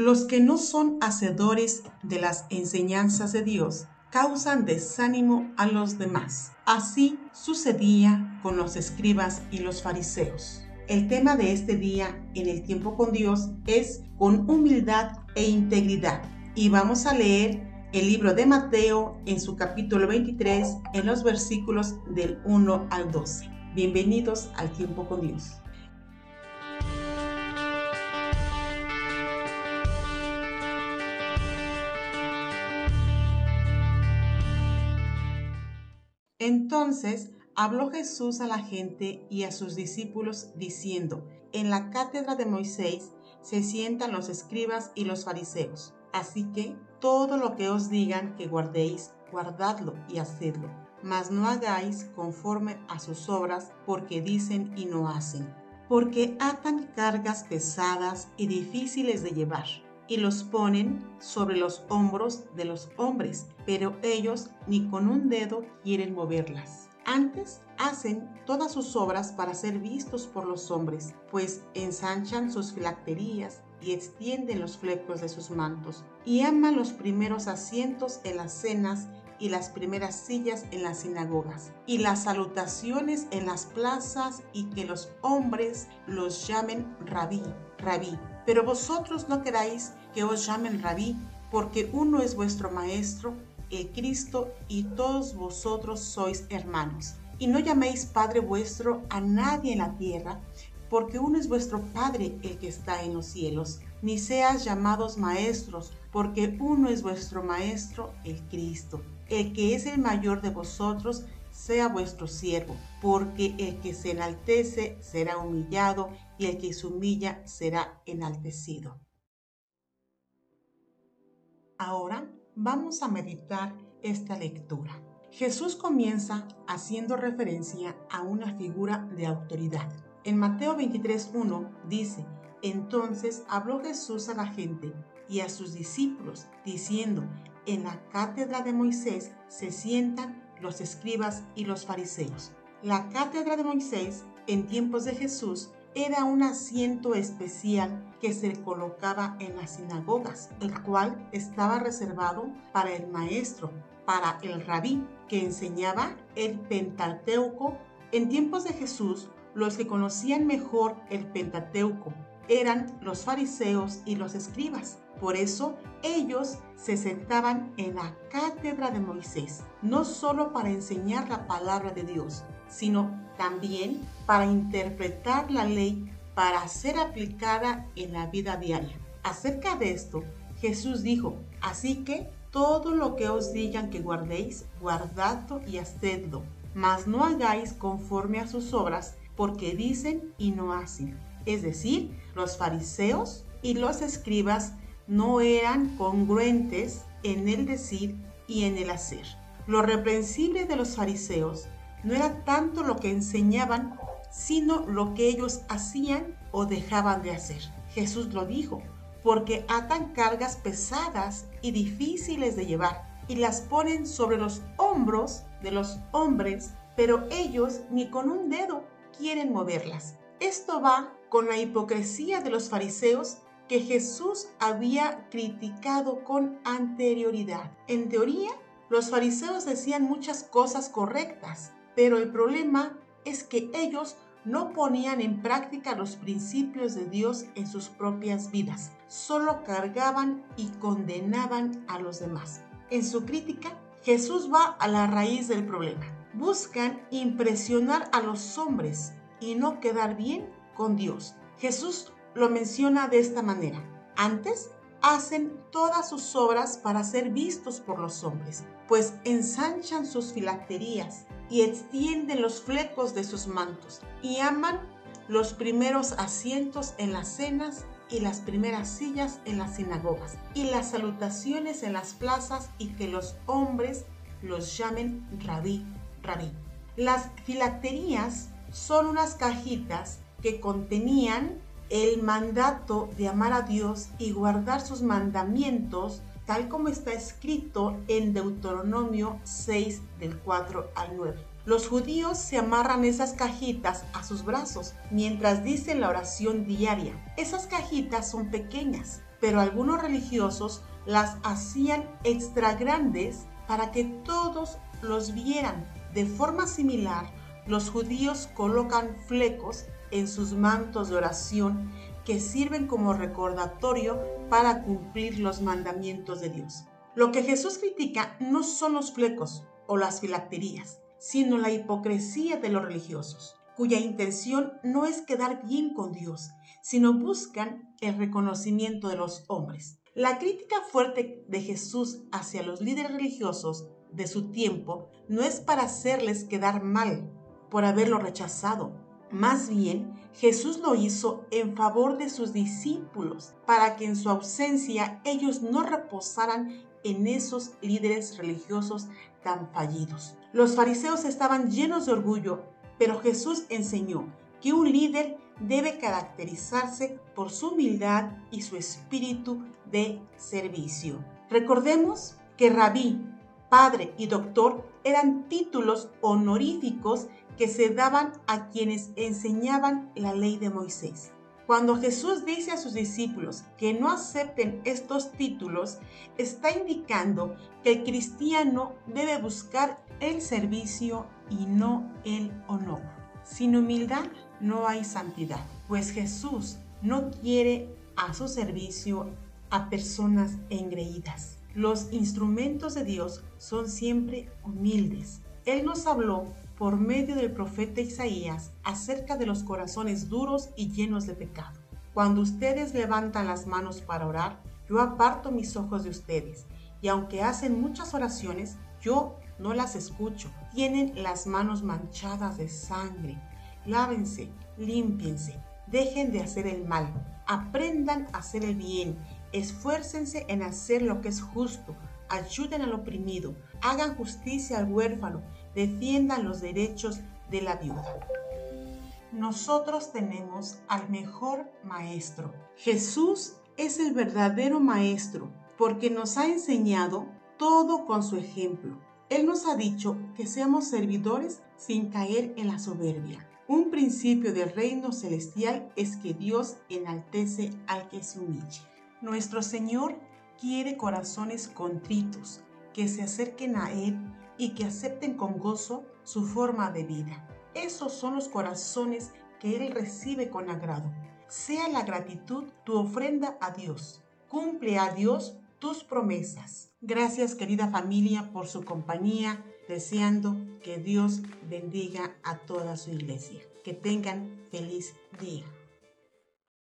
Los que no son hacedores de las enseñanzas de Dios causan desánimo a los demás. Así sucedía con los escribas y los fariseos. El tema de este día en el tiempo con Dios es con humildad e integridad. Y vamos a leer el libro de Mateo en su capítulo 23 en los versículos del 1 al 12. Bienvenidos al tiempo con Dios. Entonces habló Jesús a la gente y a sus discípulos diciendo, en la cátedra de Moisés se sientan los escribas y los fariseos. Así que todo lo que os digan que guardéis, guardadlo y hacedlo. Mas no hagáis conforme a sus obras, porque dicen y no hacen. Porque atan cargas pesadas y difíciles de llevar, y los ponen sobre los hombros de los hombres, pero ellos ni con un dedo quieren moverlas. Antes hacen todas sus obras para ser vistos por los hombres, pues ensanchan sus filacterías y extienden los flecos de sus mantos, y aman los primeros asientos en las cenas y las primeras sillas en las sinagogas, y las salutaciones en las plazas, y que los hombres los llamen rabí, rabí. Pero vosotros no queráis que os llamen rabí, porque uno es vuestro maestro, el Cristo, y todos vosotros sois hermanos. Y no llaméis Padre vuestro a nadie en la tierra, porque uno es vuestro Padre el que está en los cielos. Ni seas llamados maestros, porque uno es vuestro Maestro, el Cristo. El que es el mayor de vosotros, sea vuestro siervo, porque el que se enaltece será humillado, y el que se humilla será enaltecido. Ahora vamos a meditar esta lectura. Jesús comienza haciendo referencia a una figura de autoridad. En Mateo 23.1 dice, entonces habló Jesús a la gente y a sus discípulos, diciendo, en la cátedra de Moisés se sientan los escribas y los fariseos. La cátedra de Moisés en tiempos de Jesús era un asiento especial que se colocaba en las sinagogas, el cual estaba reservado para el maestro, para el rabí, que enseñaba el Pentateuco. En tiempos de Jesús, los que conocían mejor el Pentateuco eran los fariseos y los escribas. Por eso ellos se sentaban en la cátedra de Moisés, no solo para enseñar la palabra de Dios, sino también para interpretar la ley para ser aplicada en la vida diaria. Acerca de esto, Jesús dijo, así que todo lo que os digan que guardéis, guardadlo y hacedlo, mas no hagáis conforme a sus obras, porque dicen y no hacen. Es decir, los fariseos y los escribas no eran congruentes en el decir y en el hacer. Lo reprensible de los fariseos no era tanto lo que enseñaban, sino lo que ellos hacían o dejaban de hacer. Jesús lo dijo, porque atan cargas pesadas y difíciles de llevar y las ponen sobre los hombros de los hombres, pero ellos ni con un dedo quieren moverlas. Esto va con la hipocresía de los fariseos que Jesús había criticado con anterioridad. En teoría, los fariseos decían muchas cosas correctas, pero el problema es que ellos no ponían en práctica los principios de Dios en sus propias vidas, solo cargaban y condenaban a los demás. En su crítica, Jesús va a la raíz del problema. Buscan impresionar a los hombres y no quedar bien con Dios. Jesús lo menciona de esta manera. Antes hacen todas sus obras para ser vistos por los hombres, pues ensanchan sus filacterías y extienden los flecos de sus mantos y aman los primeros asientos en las cenas y las primeras sillas en las sinagogas y las salutaciones en las plazas y que los hombres los llamen rabí, rabí. Las filacterías son unas cajitas que contenían el mandato de amar a Dios y guardar sus mandamientos, tal como está escrito en Deuteronomio 6 del 4 al 9. Los judíos se amarran esas cajitas a sus brazos mientras dicen la oración diaria. Esas cajitas son pequeñas, pero algunos religiosos las hacían extra grandes para que todos los vieran. De forma similar, los judíos colocan flecos en sus mantos de oración que sirven como recordatorio para cumplir los mandamientos de Dios. Lo que Jesús critica no son los flecos o las filacterías, sino la hipocresía de los religiosos, cuya intención no es quedar bien con Dios, sino buscan el reconocimiento de los hombres. La crítica fuerte de Jesús hacia los líderes religiosos de su tiempo no es para hacerles quedar mal por haberlo rechazado. Más bien, Jesús lo hizo en favor de sus discípulos, para que en su ausencia ellos no reposaran en esos líderes religiosos tan fallidos. Los fariseos estaban llenos de orgullo, pero Jesús enseñó que un líder debe caracterizarse por su humildad y su espíritu de servicio. Recordemos que rabí, padre y doctor eran títulos honoríficos que se daban a quienes enseñaban la ley de Moisés. Cuando Jesús dice a sus discípulos que no acepten estos títulos, está indicando que el cristiano debe buscar el servicio y no el honor. Sin humildad no hay santidad, pues Jesús no quiere a su servicio a personas engreídas. Los instrumentos de Dios son siempre humildes. Él nos habló por medio del profeta Isaías acerca de los corazones duros y llenos de pecado. Cuando ustedes levantan las manos para orar, yo aparto mis ojos de ustedes, y aunque hacen muchas oraciones, yo no las escucho. Tienen las manos manchadas de sangre. Lávense, límpiense, dejen de hacer el mal, aprendan a hacer el bien, esfuércense en hacer lo que es justo, ayuden al oprimido, hagan justicia al huérfano, defiendan los derechos de la viuda nosotros tenemos al mejor maestro. Jesús es el verdadero maestro porque nos ha enseñado todo con su ejemplo. Él nos ha dicho que seamos servidores sin caer en la soberbia. Un principio del reino celestial es que Dios enaltece al que se humille. Nuestro Señor quiere corazones contritos, que se acerquen a Él y que acepten con gozo su forma de vida. Esos son los corazones que Él recibe con agrado. Sea la gratitud tu ofrenda a Dios. Cumple a Dios tus promesas. Gracias querida familia por su compañía, deseando que Dios bendiga a toda su iglesia. Que tengan feliz día.